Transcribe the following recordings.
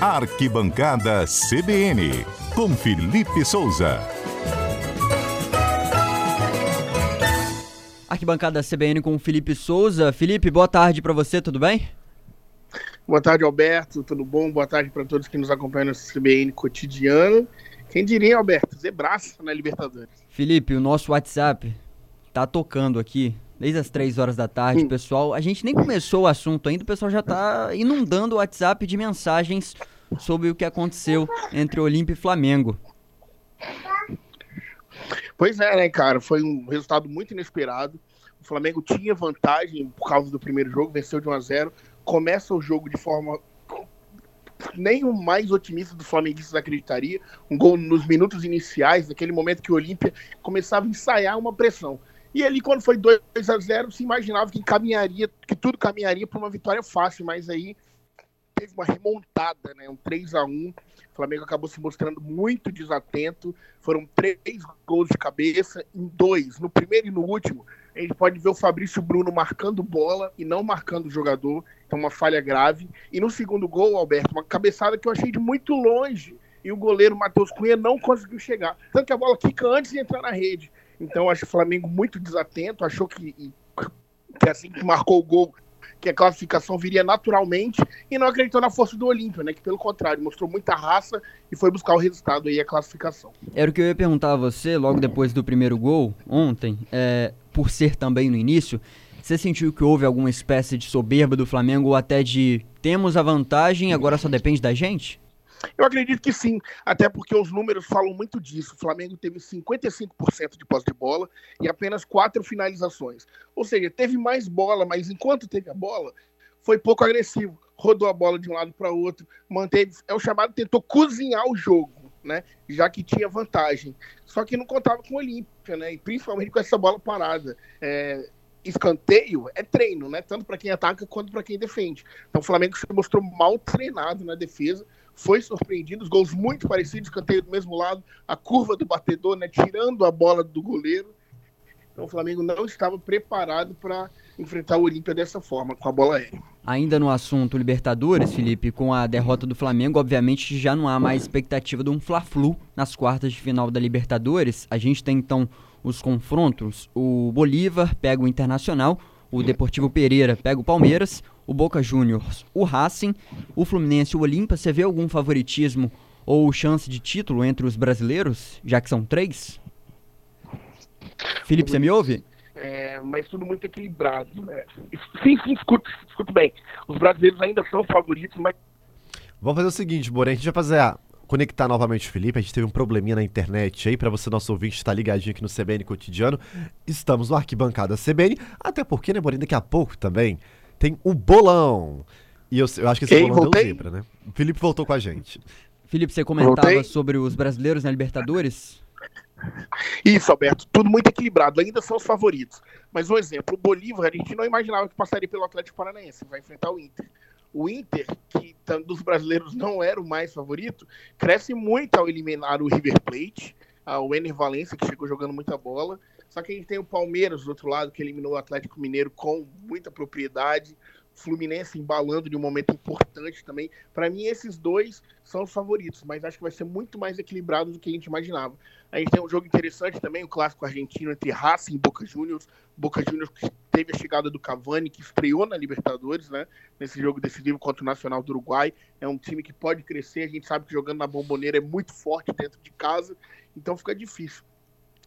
Arquibancada CBN, com Felipe Souza. Arquibancada CBN com Felipe Souza. Felipe, boa tarde para você, tudo bem? Boa tarde, Alberto, tudo bom? Boa tarde para todos que nos acompanham no CBN cotidiano. Quem diria, Alberto, zebraça na Libertadores. Felipe, o nosso WhatsApp tá tocando aqui desde as três horas da tarde, hum. pessoal. A gente nem começou o assunto ainda, o pessoal já tá inundando o WhatsApp de mensagens sobre o que aconteceu entre Olímpia e Flamengo. Pois é, né, cara? Foi um resultado muito inesperado. O Flamengo tinha vantagem por causa do primeiro jogo, venceu de 1 a 0 Começa o jogo de forma nem o mais otimista dos flamenguistas acreditaria. Um gol nos minutos iniciais, naquele momento que o Olímpia começava a ensaiar uma pressão. E ali, quando foi 2 a 0 se imaginava que caminharia, que tudo caminharia para uma vitória fácil, mas aí teve uma remontada, né? Um 3 a 1 O Flamengo acabou se mostrando muito desatento. Foram três gols de cabeça, em dois, no primeiro e no último. A gente pode ver o Fabrício Bruno marcando bola e não marcando o jogador. Então, uma falha grave. E no segundo gol, Alberto, uma cabeçada que eu achei de muito longe. E o goleiro Matheus Cunha não conseguiu chegar. Tanto que a bola quica antes de entrar na rede. Então, acho o Flamengo muito desatento. Achou que, que assim que marcou o gol, que a classificação viria naturalmente. E não acreditou na força do Olímpio, né? Que, pelo contrário, mostrou muita raça e foi buscar o resultado aí, a classificação. Era o que eu ia perguntar a você, logo depois do primeiro gol, ontem, é, por ser também no início. Você sentiu que houve alguma espécie de soberba do Flamengo ou até de temos a vantagem, agora só depende da gente? Eu acredito que sim, até porque os números falam muito disso. O Flamengo teve 55% de posse de bola e apenas quatro finalizações. Ou seja, teve mais bola, mas enquanto teve a bola, foi pouco agressivo. Rodou a bola de um lado para outro, manteve. É o chamado, tentou cozinhar o jogo, né? Já que tinha vantagem. Só que não contava com o Olímpia, né? E principalmente com essa bola parada. É, escanteio é treino, né? Tanto para quem ataca quanto para quem defende. Então o Flamengo se mostrou mal treinado na defesa, foi surpreendido, os gols muito parecidos, escanteio do mesmo lado, a curva do batedor, né? Tirando a bola do goleiro. Então o Flamengo não estava preparado para enfrentar o Olímpia dessa forma, com a bola aérea. Ainda no assunto Libertadores, Felipe, com a derrota do Flamengo, obviamente já não há mais expectativa de um Fla-Flu nas quartas de final da Libertadores. A gente tem então os confrontos, o Bolívar pega o Internacional, o Deportivo Pereira pega o Palmeiras, o Boca Juniors, o Racing, o Fluminense e o Olímpia. Você vê algum favoritismo ou chance de título entre os brasileiros, já que são três? Felipe, você me ouve? É, mas tudo muito equilibrado. Né? Sim, sim, escuto, escuto bem. Os brasileiros ainda são favoritos, mas. Vamos fazer o seguinte, Borém, a gente vai fazer a, conectar novamente o Felipe. A gente teve um probleminha na internet aí, para você, nosso ouvinte, estar tá ligadinho aqui no CBN Cotidiano. Estamos no Arquibancada CBN, até porque, né, Borinho, daqui a pouco também tem o bolão. E eu, eu acho que esse Ei, bolão voltei? deu zebra, né? O Felipe voltou com a gente. Felipe, você comentava voltei? sobre os brasileiros na Libertadores? Isso, Alberto, tudo muito equilibrado, ainda são os favoritos. Mas um exemplo, o Bolívar, a gente não imaginava que passaria pelo Atlético Paranaense, vai enfrentar o Inter o Inter, que dos brasileiros não era o mais favorito, cresce muito ao eliminar o River Plate, o Ener Valencia, que chegou jogando muita bola. Só que a gente tem o Palmeiras do outro lado, que eliminou o Atlético Mineiro com muita propriedade. Fluminense embalando de um momento importante também. Para mim, esses dois são os favoritos, mas acho que vai ser muito mais equilibrado do que a gente imaginava. A gente tem um jogo interessante também, o clássico argentino entre Racing e Boca Juniors. Boca Juniors teve a chegada do Cavani, que estreou na Libertadores, né? Nesse jogo decisivo contra o Nacional do Uruguai. É um time que pode crescer, a gente sabe que jogando na bomboneira é muito forte dentro de casa, então fica difícil.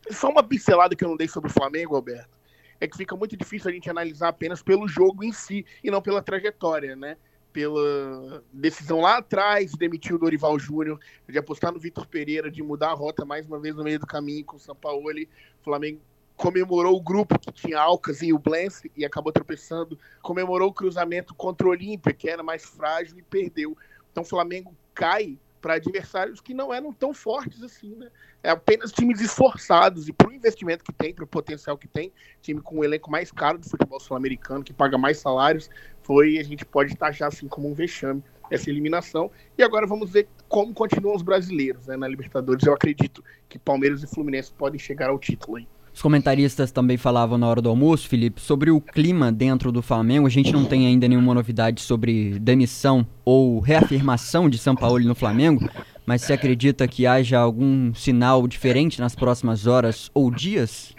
Só uma pincelada que eu não dei sobre o Flamengo, Alberto é que fica muito difícil a gente analisar apenas pelo jogo em si e não pela trajetória, né? Pela decisão lá atrás de demitir o Dorival Júnior, de apostar no Vitor Pereira, de mudar a rota mais uma vez no meio do caminho com o São Paulo. O Flamengo comemorou o grupo que tinha Alcas e o Blance e acabou tropeçando. Comemorou o cruzamento contra o Olímpia, que era mais frágil e perdeu. Então o Flamengo cai para adversários que não eram tão fortes assim, né? É apenas times esforçados e para o investimento que tem, para o potencial que tem, time com o elenco mais caro do futebol sul-americano, que paga mais salários, foi, a gente pode taxar assim como um vexame essa eliminação. E agora vamos ver como continuam os brasileiros né, na Libertadores. Eu acredito que Palmeiras e Fluminense podem chegar ao título aí. Os comentaristas também falavam na hora do almoço, Felipe, sobre o clima dentro do Flamengo. A gente não tem ainda nenhuma novidade sobre demissão ou reafirmação de São Paulo no Flamengo, mas você acredita que haja algum sinal diferente nas próximas horas ou dias?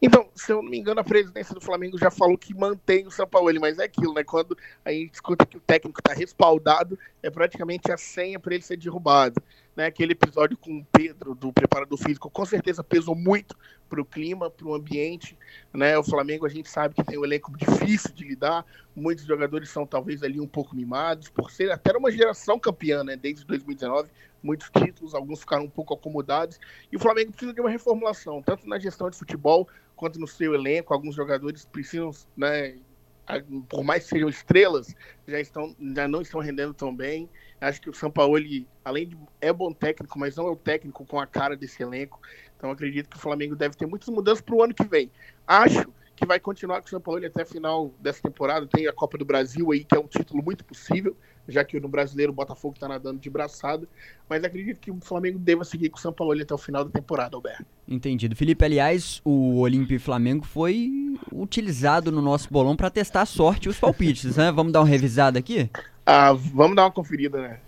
Então, se eu não me engano, a presidência do Flamengo já falou que mantém o São Paulo, mas é aquilo, né? Quando a gente escuta que o técnico está respaldado, é praticamente a senha para ele ser derrubado. Né? Aquele episódio com o Pedro, do preparador físico, com certeza pesou muito para o clima, para o ambiente. Né? O Flamengo, a gente sabe que tem um elenco difícil de lidar, muitos jogadores são talvez ali um pouco mimados, por ser até uma geração campeã, né? Desde 2019, muitos títulos, alguns ficaram um pouco acomodados. E o Flamengo precisa de uma reformulação, tanto na gestão de futebol quanto no seu elenco. Alguns jogadores precisam, né, por mais que sejam estrelas, já, estão, já não estão rendendo tão bem. Acho que o São Paulo, além de é bom técnico, mas não é o técnico com a cara desse elenco. Então acredito que o Flamengo deve ter muitas mudanças para o ano que vem. Acho que vai continuar com o São Paulo até a final dessa temporada. Tem a Copa do Brasil aí, que é um título muito possível já que no brasileiro o Botafogo está nadando de braçada, mas acredito que o Flamengo deva seguir com o São Paulo até o final da temporada, Alberto. Entendido. Felipe, aliás, o Olímpio Flamengo foi utilizado no nosso bolão para testar a sorte e os palpites, né? Vamos dar uma revisada aqui? Ah, vamos dar uma conferida, né?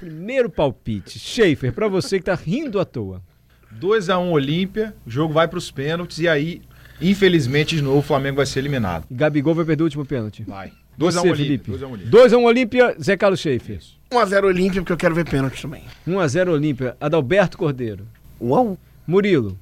Primeiro palpite, Schaefer, para você que tá rindo à toa. 2 a 1 um, Olímpia, o jogo vai para os pênaltis e aí, infelizmente, de novo o Flamengo vai ser eliminado. Gabigol vai perder o último pênalti. Vai. 2x1 um Olímpia. 2x1 um Olímpia, Zé Carlos Schaefer. 1x0 Olímpia, porque eu quero ver pênalti também. 1x0 Olímpia. Adalberto Cordeiro. 1x1. Murilo.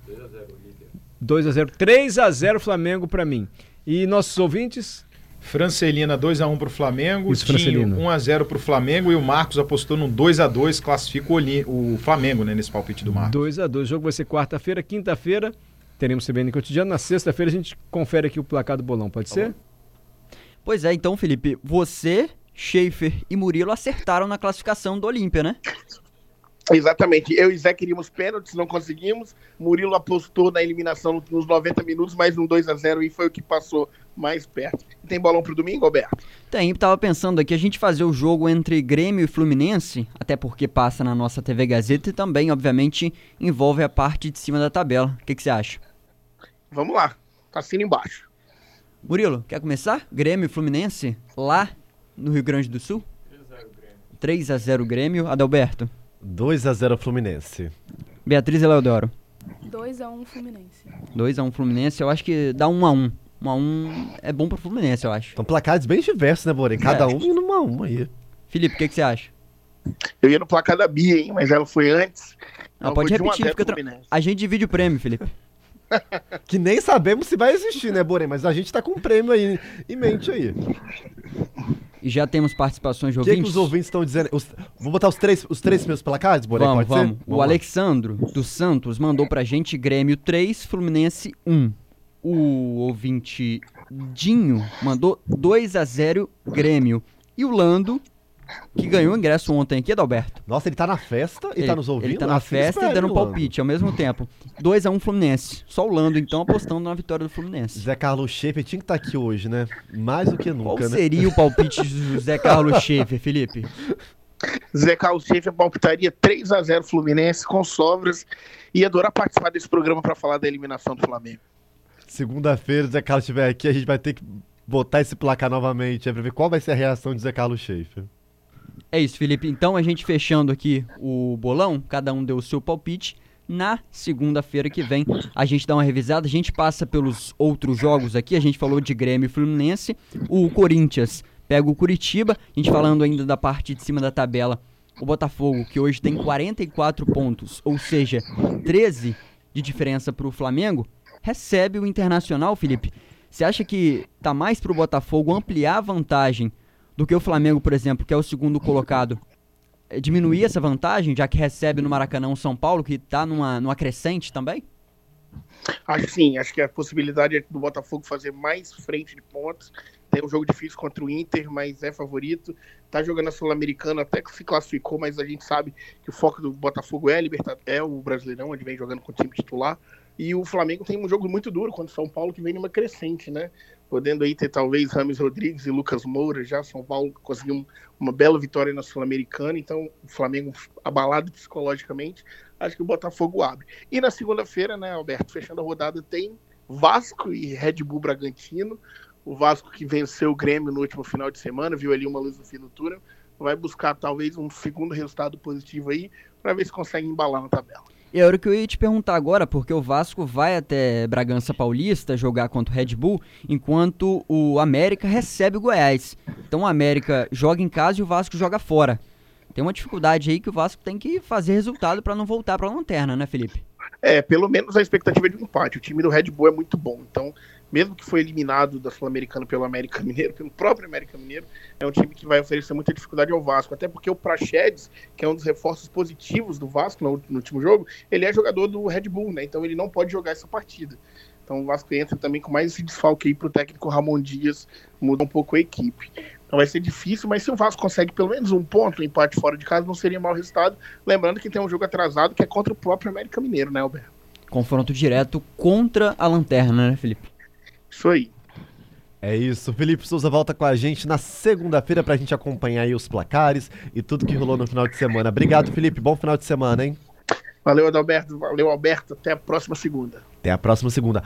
2x0 3x0 Flamengo pra mim. E nossos ouvintes? Francelina 2x1 pro Flamengo, Isso, Tinho 1x0 pro Flamengo e o Marcos apostou no 2x2, classifica o, o Flamengo né, nesse palpite do Marcos. 2x2, o jogo vai ser quarta-feira, quinta-feira teremos CBN Cotidiano, na sexta-feira a gente confere aqui o placar do bolão, pode tá ser? Bom. Pois é, então, Felipe, você, Schaefer e Murilo acertaram na classificação do Olímpia, né? Exatamente. Eu e Zé queríamos pênaltis, não conseguimos. Murilo apostou na eliminação nos 90 minutos, mas no 2 a 0 e foi o que passou mais perto. Tem bolão pro domingo, Alberto? Tem, tava pensando aqui a gente fazer o jogo entre Grêmio e Fluminense, até porque passa na nossa TV Gazeta e também, obviamente, envolve a parte de cima da tabela. O que, que você acha? Vamos lá, tá assina embaixo. Murilo, quer começar? Grêmio Fluminense, lá no Rio Grande do Sul? 3 a 0 Grêmio. Adalberto? 2 a 0 Fluminense. Beatriz Eleodoro? 2 a 1 Fluminense. 2 a 1 Fluminense, eu acho que dá 1 a 1 1 a 1 é bom pro Fluminense, eu acho. São placares bem diversos, né, Borém? Cada é. um indo 1 a 1 aí. Felipe, o que, que você acha? Eu ia no placar da Bia, hein, mas ela foi antes. Não, pode repetir, fica tra... A gente divide o prêmio, Felipe. que nem sabemos se vai existir, né, Borém? Mas a gente tá com um prêmio aí em mente aí. E já temos participações de ouvintes. O que, que os ouvintes estão dizendo? Os, vou botar os três, os três meus placares, Borém, vamos, pode vamos. ser? Vamos o Alexandro dos Santos mandou pra gente Grêmio 3, Fluminense 1. O ouvinte Dinho mandou 2 a 0 Grêmio. E o Lando que ganhou o ingresso ontem aqui, Adalberto. Nossa, ele tá na festa e ele, tá nos ouvindo? Ele tá na festa e dando um palpite ao mesmo tempo. 2x1 um Fluminense. Só o Lando, então, apostando na vitória do Fluminense. Zé Carlos Schaefer tinha que estar tá aqui hoje, né? Mais do que nunca, Qual né? seria o palpite do Zé Carlos Schaefer, Felipe? Zé Carlos Schaefer palpitaria 3x0 Fluminense com sobras e adorar participar desse programa para falar da eliminação do Flamengo. Segunda-feira, o Zé Carlos estiver aqui, a gente vai ter que botar esse placar novamente, é pra ver qual vai ser a reação de Zé Carlos Schaefer. É isso, Felipe. Então a gente fechando aqui o bolão, cada um deu o seu palpite. Na segunda-feira que vem a gente dá uma revisada, a gente passa pelos outros jogos aqui. A gente falou de Grêmio e Fluminense, o Corinthians pega o Curitiba, a gente falando ainda da parte de cima da tabela. O Botafogo, que hoje tem 44 pontos, ou seja, 13 de diferença para o Flamengo, recebe o Internacional, Felipe. Você acha que tá mais para o Botafogo ampliar a vantagem do que o Flamengo, por exemplo, que é o segundo colocado, é, diminuir essa vantagem, já que recebe no Maracanã um São Paulo que está numa, numa crescente também? Acho sim, acho que a possibilidade é do Botafogo fazer mais frente de pontos. Tem um jogo difícil contra o Inter, mas é favorito. Tá jogando a Sul-Americana, até que se classificou, mas a gente sabe que o foco do Botafogo é, a é o Brasileirão, ele vem jogando com o time titular. E o Flamengo tem um jogo muito duro contra o São Paulo, que vem numa crescente, né? Podendo aí ter talvez Rames Rodrigues e Lucas Moura já. São Paulo conseguiu uma bela vitória na Sul-Americana, então o Flamengo abalado psicologicamente. acho que o Botafogo abre. E na segunda-feira, né, Alberto, fechando a rodada, tem Vasco e Red Bull Bragantino. O Vasco que venceu o Grêmio no último final de semana, viu ali uma luz no fim do túnel, vai buscar talvez um segundo resultado positivo aí, para ver se consegue embalar na tabela. E era o que eu ia te perguntar agora, porque o Vasco vai até Bragança Paulista jogar contra o Red Bull, enquanto o América recebe o Goiás. Então o América joga em casa e o Vasco joga fora. Tem uma dificuldade aí que o Vasco tem que fazer resultado para não voltar para a lanterna, né, Felipe? É, pelo menos a expectativa é de um empate. O time do Red Bull é muito bom, então mesmo que foi eliminado da Sul-Americana pelo América Mineiro, pelo próprio América Mineiro, é um time que vai oferecer muita dificuldade ao Vasco. Até porque o Praxedes, que é um dos reforços positivos do Vasco no, no, último jogo, ele é jogador do Red Bull, né? Então ele não pode jogar essa partida. Então o Vasco entra também com mais esse desfalque aí pro técnico Ramon Dias, muda um pouco a equipe. Então vai ser difícil, mas se o Vasco consegue pelo menos um ponto, um empate fora de casa, não seria mau resultado. Lembrando que tem um jogo atrasado que é contra o próprio América Mineiro, né, Alberto? Confronto direto contra a lanterna, né, Felipe? Isso aí. É isso, Felipe Souza volta com a gente na segunda-feira pra gente acompanhar aí os placares e tudo que rolou no final de semana. Obrigado, Felipe. Bom final de semana, hein? Valeu, Adalberto. Valeu, Alberto. Até a próxima segunda. Até a próxima segunda.